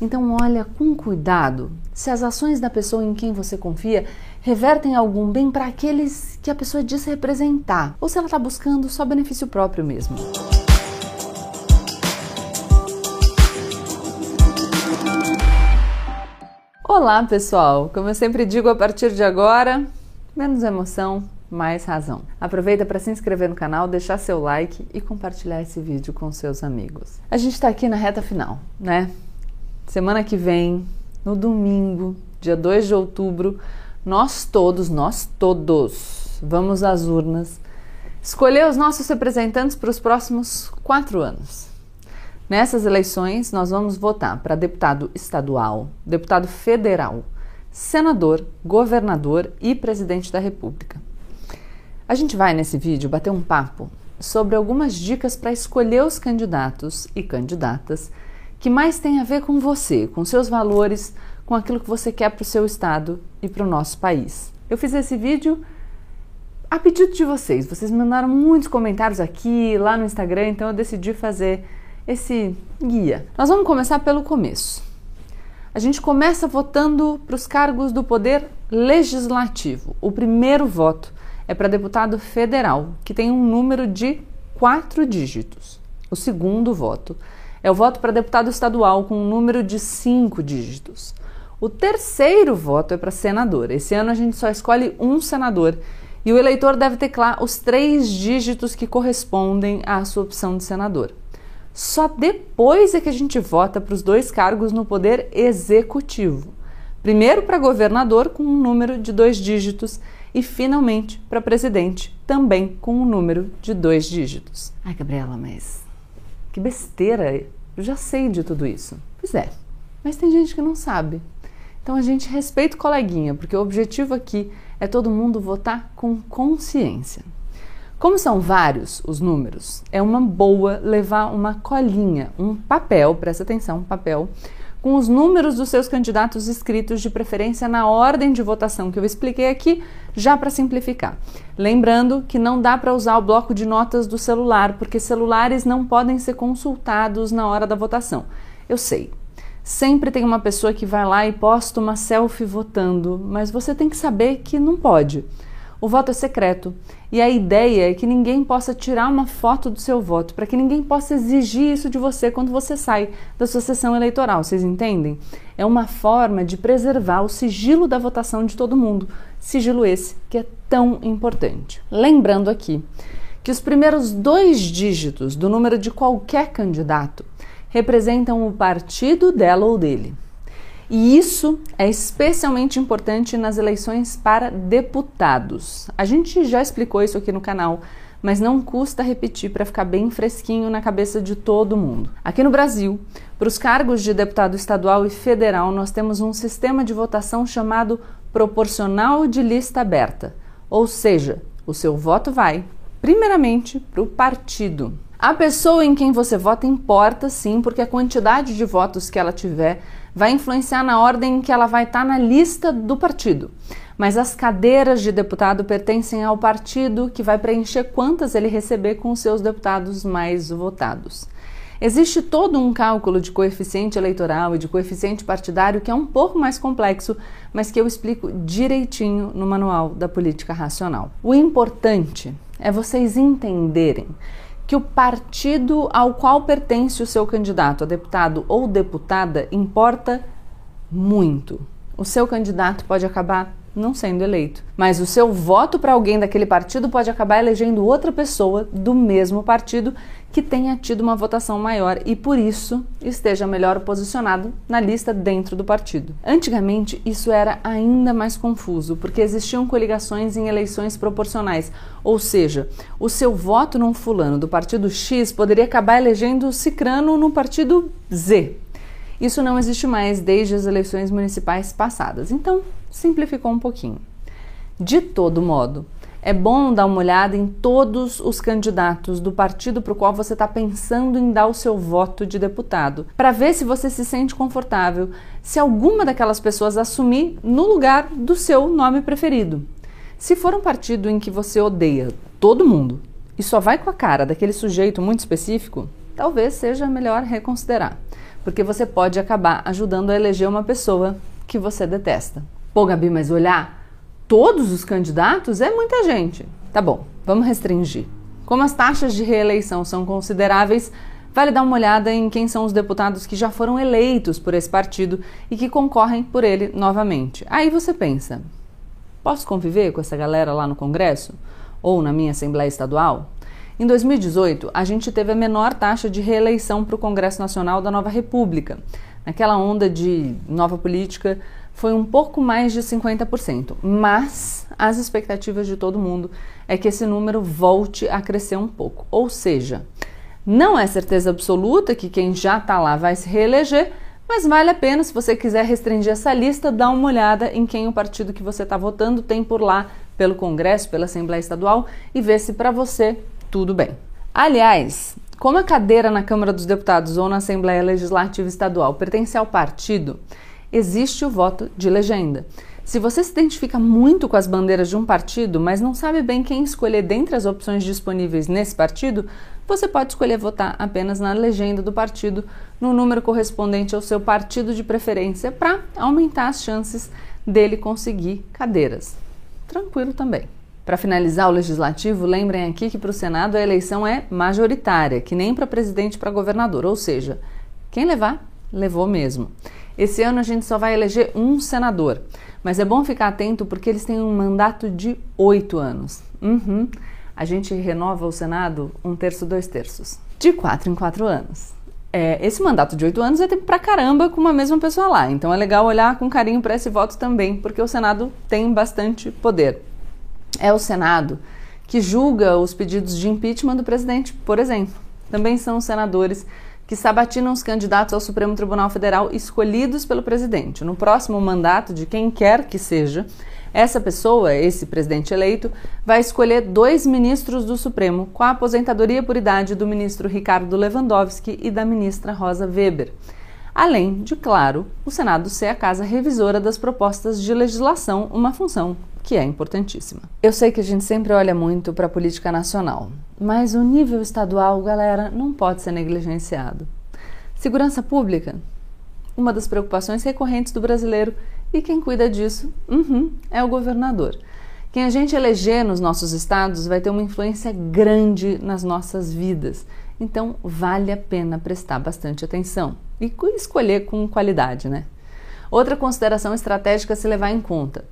Então, olha com cuidado se as ações da pessoa em quem você confia revertem algum bem para aqueles que a pessoa diz representar, ou se ela está buscando só benefício próprio mesmo. Olá, pessoal! Como eu sempre digo, a partir de agora, menos emoção, mais razão. Aproveita para se inscrever no canal, deixar seu like e compartilhar esse vídeo com seus amigos. A gente está aqui na reta final, né? Semana que vem, no domingo, dia 2 de outubro, nós todos, nós todos, vamos às urnas escolher os nossos representantes para os próximos quatro anos. Nessas eleições, nós vamos votar para deputado estadual, deputado federal, senador, governador e presidente da República. A gente vai nesse vídeo bater um papo sobre algumas dicas para escolher os candidatos e candidatas que mais têm a ver com você, com seus valores, com aquilo que você quer para o seu estado e para o nosso país. Eu fiz esse vídeo a pedido de vocês. Vocês mandaram muitos comentários aqui, lá no Instagram, então eu decidi fazer esse guia. Nós vamos começar pelo começo. A gente começa votando para os cargos do poder legislativo. O primeiro voto é para deputado federal, que tem um número de quatro dígitos. O segundo voto é o voto para deputado estadual, com um número de cinco dígitos. O terceiro voto é para senador. Esse ano a gente só escolhe um senador e o eleitor deve teclar os três dígitos que correspondem à sua opção de senador. Só depois é que a gente vota para os dois cargos no poder executivo. Primeiro para governador, com um número de dois dígitos, e finalmente para presidente, também com um número de dois dígitos. Ai, Gabriela, mas que besteira! Eu já sei de tudo isso. Pois é, mas tem gente que não sabe. Então a gente respeita o coleguinha, porque o objetivo aqui é todo mundo votar com consciência. Como são vários os números, é uma boa levar uma colinha, um papel, presta atenção, um papel, com os números dos seus candidatos escritos, de preferência na ordem de votação que eu expliquei aqui, já para simplificar. Lembrando que não dá para usar o bloco de notas do celular, porque celulares não podem ser consultados na hora da votação. Eu sei, Sempre tem uma pessoa que vai lá e posta uma selfie votando, mas você tem que saber que não pode. O voto é secreto e a ideia é que ninguém possa tirar uma foto do seu voto, para que ninguém possa exigir isso de você quando você sai da sua sessão eleitoral, vocês entendem? É uma forma de preservar o sigilo da votação de todo mundo, sigilo esse que é tão importante. Lembrando aqui que os primeiros dois dígitos do número de qualquer candidato representam o partido dela ou dele. E isso é especialmente importante nas eleições para deputados. A gente já explicou isso aqui no canal, mas não custa repetir para ficar bem fresquinho na cabeça de todo mundo. Aqui no Brasil, para os cargos de deputado estadual e federal, nós temos um sistema de votação chamado proporcional de lista aberta, ou seja, o seu voto vai, primeiramente, para o partido. A pessoa em quem você vota importa sim, porque a quantidade de votos que ela tiver vai influenciar na ordem em que ela vai estar na lista do partido. Mas as cadeiras de deputado pertencem ao partido que vai preencher quantas ele receber com os seus deputados mais votados. Existe todo um cálculo de coeficiente eleitoral e de coeficiente partidário que é um pouco mais complexo, mas que eu explico direitinho no Manual da Política Racional. O importante é vocês entenderem que o partido ao qual pertence o seu candidato a deputado ou deputada importa muito. O seu candidato pode acabar não sendo eleito. Mas o seu voto para alguém daquele partido pode acabar elegendo outra pessoa do mesmo partido que tenha tido uma votação maior e por isso esteja melhor posicionado na lista dentro do partido. Antigamente isso era ainda mais confuso, porque existiam coligações em eleições proporcionais, ou seja, o seu voto num fulano do partido X poderia acabar elegendo o cicrano no partido Z. Isso não existe mais desde as eleições municipais passadas. Então, simplificou um pouquinho. De todo modo, é bom dar uma olhada em todos os candidatos do partido para o qual você está pensando em dar o seu voto de deputado, para ver se você se sente confortável se alguma daquelas pessoas assumir no lugar do seu nome preferido. Se for um partido em que você odeia todo mundo e só vai com a cara daquele sujeito muito específico, talvez seja melhor reconsiderar porque você pode acabar ajudando a eleger uma pessoa que você detesta. Pô, Gabi, mas olhar todos os candidatos é muita gente. Tá bom, vamos restringir. Como as taxas de reeleição são consideráveis, vale dar uma olhada em quem são os deputados que já foram eleitos por esse partido e que concorrem por ele novamente. Aí você pensa: posso conviver com essa galera lá no Congresso? Ou na minha Assembleia Estadual? Em 2018, a gente teve a menor taxa de reeleição para o Congresso Nacional da Nova República. Naquela onda de nova política, foi um pouco mais de 50%, mas as expectativas de todo mundo é que esse número volte a crescer um pouco. Ou seja, não é certeza absoluta que quem já está lá vai se reeleger, mas vale a pena, se você quiser restringir essa lista, dar uma olhada em quem o partido que você está votando tem por lá, pelo Congresso, pela Assembleia Estadual, e ver se para você tudo bem. Aliás, como a cadeira na Câmara dos Deputados ou na Assembleia Legislativa Estadual pertence ao partido, existe o voto de legenda. Se você se identifica muito com as bandeiras de um partido, mas não sabe bem quem escolher dentre as opções disponíveis nesse partido, você pode escolher votar apenas na legenda do partido, no número correspondente ao seu partido de preferência, para aumentar as chances dele conseguir cadeiras. Tranquilo também. Para finalizar o legislativo, lembrem aqui que para o Senado a eleição é majoritária, que nem para presidente e para governador, ou seja, quem levar, levou mesmo. Esse ano a gente só vai eleger um senador, mas é bom ficar atento porque eles têm um mandato de oito anos. Uhum. A gente renova o Senado um terço, dois terços, de quatro em quatro anos. É, esse mandato de oito anos é tempo pra caramba com uma mesma pessoa lá, então é legal olhar com carinho para esse voto também, porque o Senado tem bastante poder. É o Senado que julga os pedidos de impeachment do presidente, por exemplo. Também são os senadores que sabatinam os candidatos ao Supremo Tribunal Federal escolhidos pelo presidente. No próximo mandato de quem quer que seja, essa pessoa, esse presidente eleito, vai escolher dois ministros do Supremo, com a aposentadoria por idade do ministro Ricardo Lewandowski e da ministra Rosa Weber. Além de, claro, o Senado ser a casa revisora das propostas de legislação, uma função que é importantíssima. Eu sei que a gente sempre olha muito para a política nacional, mas o nível estadual, galera, não pode ser negligenciado. Segurança pública, uma das preocupações recorrentes do brasileiro, e quem cuida disso uhum, é o governador. Quem a gente eleger nos nossos estados vai ter uma influência grande nas nossas vidas. Então, vale a pena prestar bastante atenção e escolher com qualidade, né? Outra consideração estratégica a se levar em conta.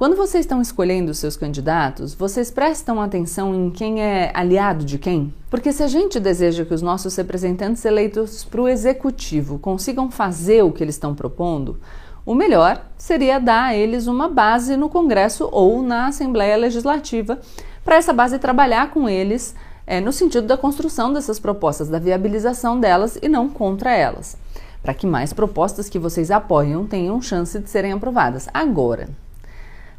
Quando vocês estão escolhendo os seus candidatos, vocês prestam atenção em quem é aliado de quem? Porque se a gente deseja que os nossos representantes eleitos para o executivo consigam fazer o que eles estão propondo, o melhor seria dar a eles uma base no Congresso ou na Assembleia Legislativa, para essa base trabalhar com eles é, no sentido da construção dessas propostas, da viabilização delas e não contra elas, para que mais propostas que vocês apoiam tenham chance de serem aprovadas. Agora,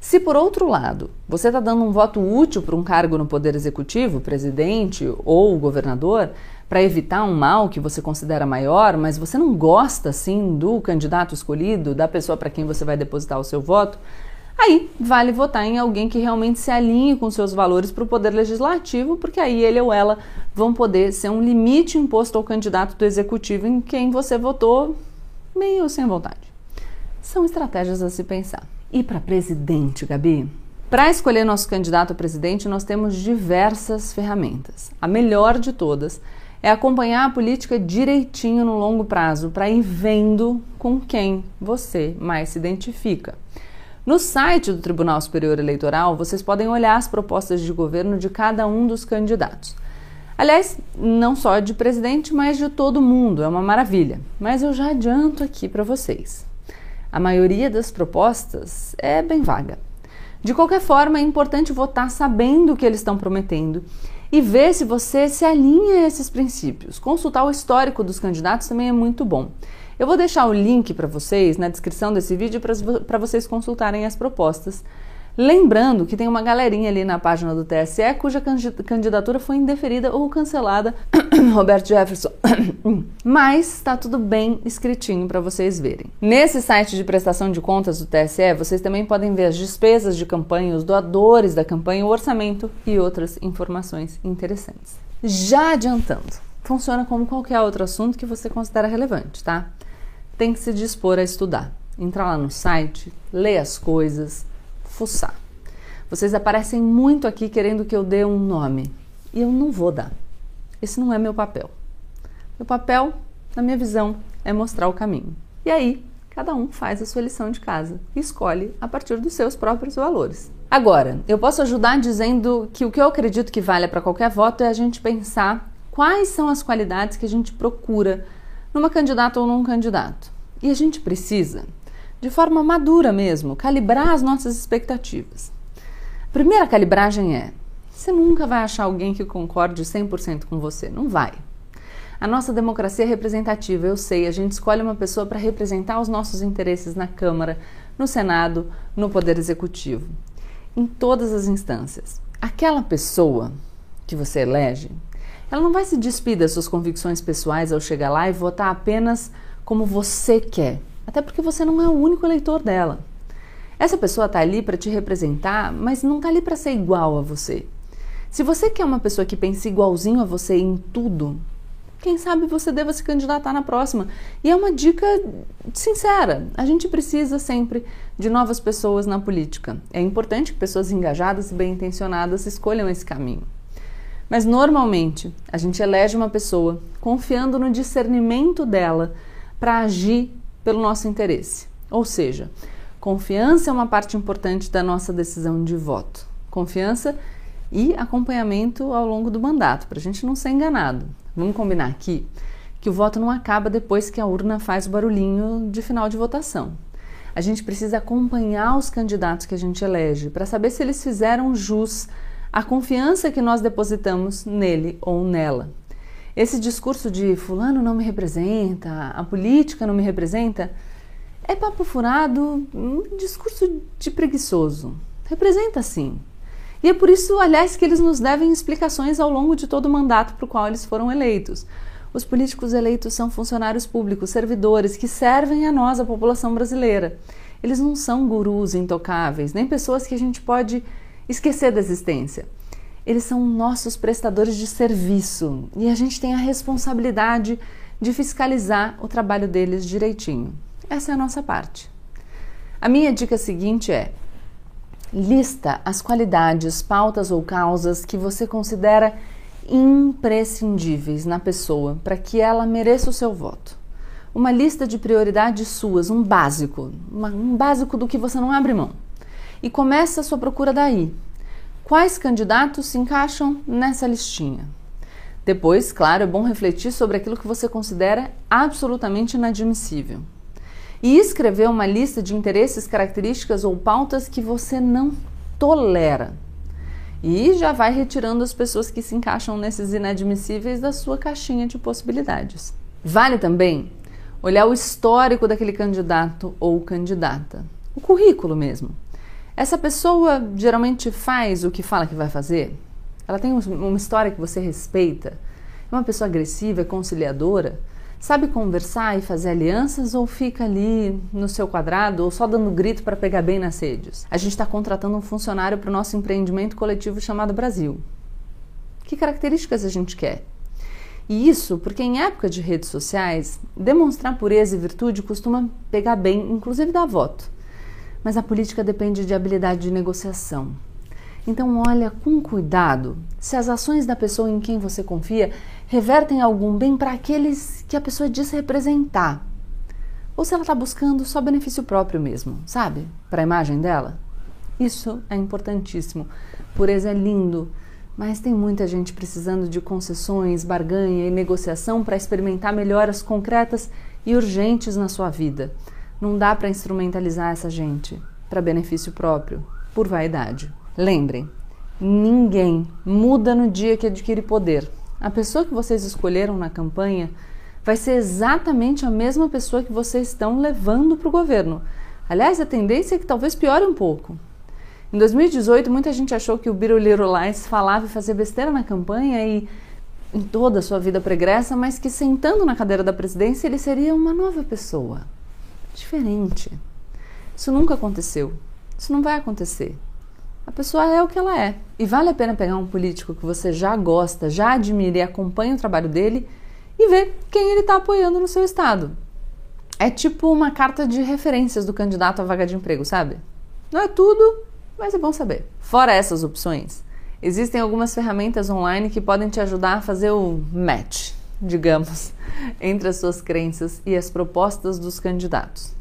se por outro lado você está dando um voto útil para um cargo no Poder Executivo, presidente ou governador, para evitar um mal que você considera maior, mas você não gosta assim do candidato escolhido, da pessoa para quem você vai depositar o seu voto, aí vale votar em alguém que realmente se alinhe com seus valores para o Poder Legislativo, porque aí ele ou ela vão poder ser um limite imposto ao candidato do Executivo em quem você votou meio sem vontade. São estratégias a se pensar. E para presidente, Gabi? Para escolher nosso candidato a presidente, nós temos diversas ferramentas. A melhor de todas é acompanhar a política direitinho no longo prazo para ir vendo com quem você mais se identifica. No site do Tribunal Superior Eleitoral, vocês podem olhar as propostas de governo de cada um dos candidatos. Aliás, não só de presidente, mas de todo mundo, é uma maravilha. Mas eu já adianto aqui para vocês a maioria das propostas é bem vaga. De qualquer forma, é importante votar sabendo o que eles estão prometendo e ver se você se alinha a esses princípios. Consultar o histórico dos candidatos também é muito bom. Eu vou deixar o link para vocês na descrição desse vídeo para vocês consultarem as propostas Lembrando que tem uma galerinha ali na página do TSE cuja candidatura foi indeferida ou cancelada, Roberto Jefferson. Mas está tudo bem escritinho para vocês verem. Nesse site de prestação de contas do TSE, vocês também podem ver as despesas de campanha, os doadores da campanha, o orçamento e outras informações interessantes. Já adiantando, funciona como qualquer outro assunto que você considera relevante, tá? Tem que se dispor a estudar. Entrar lá no site, ler as coisas, fuçar. Vocês aparecem muito aqui querendo que eu dê um nome e eu não vou dar. Esse não é meu papel. Meu papel, na minha visão, é mostrar o caminho. E aí, cada um faz a sua lição de casa e escolhe a partir dos seus próprios valores. Agora, eu posso ajudar dizendo que o que eu acredito que vale para qualquer voto é a gente pensar quais são as qualidades que a gente procura numa candidata ou num candidato. E a gente precisa, de forma madura mesmo, calibrar as nossas expectativas. A primeira calibragem é: você nunca vai achar alguém que concorde 100% com você, não vai. A nossa democracia é representativa, eu sei, a gente escolhe uma pessoa para representar os nossos interesses na Câmara, no Senado, no Poder Executivo, em todas as instâncias. Aquela pessoa que você elege, ela não vai se despir das suas convicções pessoais ao chegar lá e votar apenas como você quer, até porque você não é o único eleitor dela. Essa pessoa está ali para te representar, mas não está ali para ser igual a você. Se você quer uma pessoa que pense igualzinho a você em tudo, quem sabe você deva se candidatar na próxima. E é uma dica sincera: a gente precisa sempre de novas pessoas na política. É importante que pessoas engajadas e bem intencionadas escolham esse caminho. Mas normalmente a gente elege uma pessoa confiando no discernimento dela para agir pelo nosso interesse. Ou seja, confiança é uma parte importante da nossa decisão de voto. Confiança e acompanhamento ao longo do mandato, para a gente não ser enganado. Vamos combinar aqui que o voto não acaba depois que a urna faz o barulhinho de final de votação. A gente precisa acompanhar os candidatos que a gente elege para saber se eles fizeram jus à confiança que nós depositamos nele ou nela. Esse discurso de fulano não me representa, a política não me representa, é papo furado, um discurso de preguiçoso. Representa sim. E é por isso, aliás, que eles nos devem explicações ao longo de todo o mandato para o qual eles foram eleitos. Os políticos eleitos são funcionários públicos, servidores que servem a nós, a população brasileira. Eles não são gurus intocáveis, nem pessoas que a gente pode esquecer da existência. Eles são nossos prestadores de serviço e a gente tem a responsabilidade de fiscalizar o trabalho deles direitinho. Essa é a nossa parte. A minha dica seguinte é: Lista as qualidades, pautas ou causas que você considera imprescindíveis na pessoa para que ela mereça o seu voto. Uma lista de prioridades suas, um básico, uma, um básico do que você não abre mão. E começa a sua procura daí. Quais candidatos se encaixam nessa listinha? Depois, claro, é bom refletir sobre aquilo que você considera absolutamente inadmissível e escrever uma lista de interesses, características ou pautas que você não tolera. E já vai retirando as pessoas que se encaixam nesses inadmissíveis da sua caixinha de possibilidades. Vale também olhar o histórico daquele candidato ou candidata, o currículo mesmo. Essa pessoa geralmente faz o que fala que vai fazer? Ela tem uma história que você respeita? É uma pessoa agressiva, conciliadora? Sabe conversar e fazer alianças ou fica ali no seu quadrado ou só dando grito para pegar bem nas redes? A gente está contratando um funcionário para o nosso empreendimento coletivo chamado Brasil. Que características a gente quer? E isso porque em época de redes sociais, demonstrar pureza e virtude costuma pegar bem, inclusive dar voto. Mas a política depende de habilidade de negociação. Então olha com cuidado se as ações da pessoa em quem você confia revertem algum bem para aqueles que a pessoa diz representar. Ou se ela está buscando só benefício próprio mesmo, sabe? Para a imagem dela. Isso é importantíssimo. Pureza é lindo, mas tem muita gente precisando de concessões, barganha e negociação para experimentar melhoras concretas e urgentes na sua vida. Não dá para instrumentalizar essa gente para benefício próprio, por vaidade. Lembrem, ninguém muda no dia que adquire poder a pessoa que vocês escolheram na campanha vai ser exatamente a mesma pessoa que vocês estão levando para o governo. Aliás, a tendência é que talvez piore um pouco. Em 2018, muita gente achou que o Lies falava e fazia besteira na campanha e em toda a sua vida pregressa, mas que sentando na cadeira da presidência ele seria uma nova pessoa. Diferente. Isso nunca aconteceu. Isso não vai acontecer. A pessoa é o que ela é. E vale a pena pegar um político que você já gosta, já admira e acompanha o trabalho dele e ver quem ele está apoiando no seu estado. É tipo uma carta de referências do candidato à vaga de emprego, sabe? Não é tudo, mas é bom saber. Fora essas opções, existem algumas ferramentas online que podem te ajudar a fazer o match, digamos, entre as suas crenças e as propostas dos candidatos.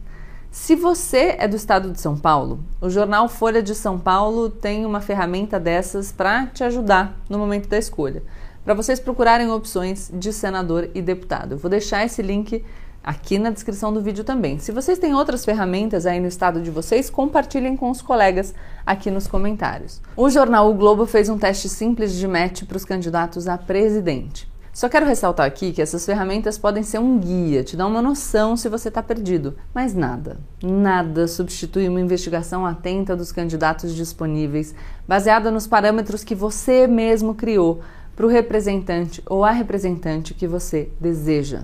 Se você é do estado de São Paulo, o jornal Folha de São Paulo tem uma ferramenta dessas para te ajudar no momento da escolha, para vocês procurarem opções de senador e deputado. Eu vou deixar esse link aqui na descrição do vídeo também. Se vocês têm outras ferramentas aí no estado de vocês, compartilhem com os colegas aqui nos comentários. O jornal O Globo fez um teste simples de match para os candidatos a presidente. Só quero ressaltar aqui que essas ferramentas podem ser um guia, te dar uma noção se você está perdido, mas nada, nada substitui uma investigação atenta dos candidatos disponíveis, baseada nos parâmetros que você mesmo criou para o representante ou a representante que você deseja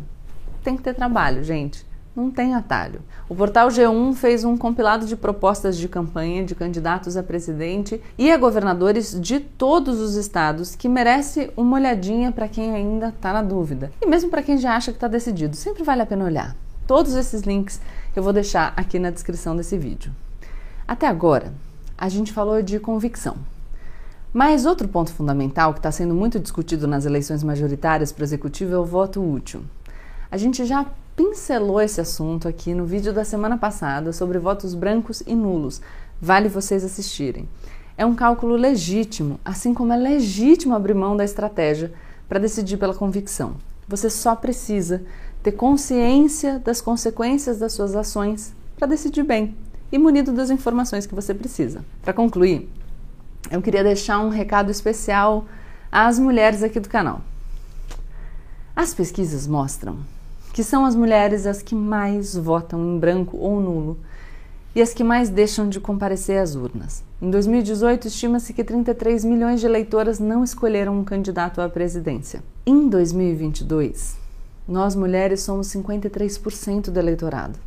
tem que ter trabalho, gente. Não tem atalho. O portal G1 fez um compilado de propostas de campanha de candidatos a presidente e a governadores de todos os estados que merece uma olhadinha para quem ainda está na dúvida. E mesmo para quem já acha que está decidido, sempre vale a pena olhar. Todos esses links eu vou deixar aqui na descrição desse vídeo. Até agora, a gente falou de convicção. Mas outro ponto fundamental que está sendo muito discutido nas eleições majoritárias para o executivo é o voto útil. A gente já pincelou esse assunto aqui no vídeo da semana passada sobre votos brancos e nulos. Vale vocês assistirem. É um cálculo legítimo, assim como é legítimo abrir mão da estratégia para decidir pela convicção. Você só precisa ter consciência das consequências das suas ações para decidir bem e munido das informações que você precisa. Para concluir, eu queria deixar um recado especial às mulheres aqui do canal. As pesquisas mostram que são as mulheres as que mais votam em branco ou nulo e as que mais deixam de comparecer às urnas. Em 2018, estima-se que 33 milhões de eleitoras não escolheram um candidato à presidência. Em 2022, nós mulheres somos 53% do eleitorado.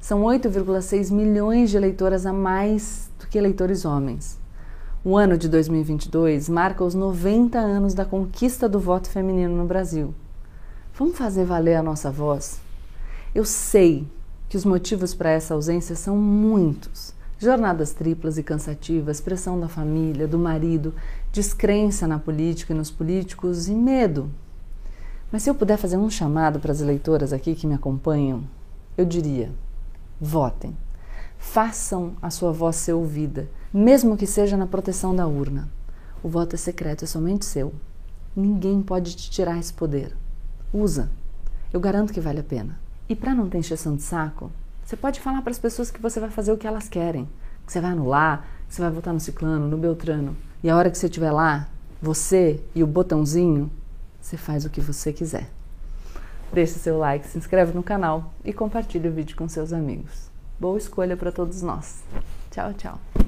São 8,6 milhões de eleitoras a mais do que eleitores homens. O ano de 2022 marca os 90 anos da conquista do voto feminino no Brasil. Vamos fazer valer a nossa voz? Eu sei que os motivos para essa ausência são muitos. Jornadas triplas e cansativas, pressão da família, do marido, descrença na política e nos políticos e medo. Mas se eu puder fazer um chamado para as eleitoras aqui que me acompanham, eu diria: votem. Façam a sua voz ser ouvida, mesmo que seja na proteção da urna. O voto é secreto, é somente seu. Ninguém pode te tirar esse poder. Usa. Eu garanto que vale a pena. E para não ter encheção de saco, você pode falar para as pessoas que você vai fazer o que elas querem. Que você vai anular, que você vai votar no ciclano, no beltrano. E a hora que você estiver lá, você e o botãozinho, você faz o que você quiser. Deixe seu like, se inscreve no canal e compartilhe o vídeo com seus amigos. Boa escolha para todos nós. Tchau, tchau.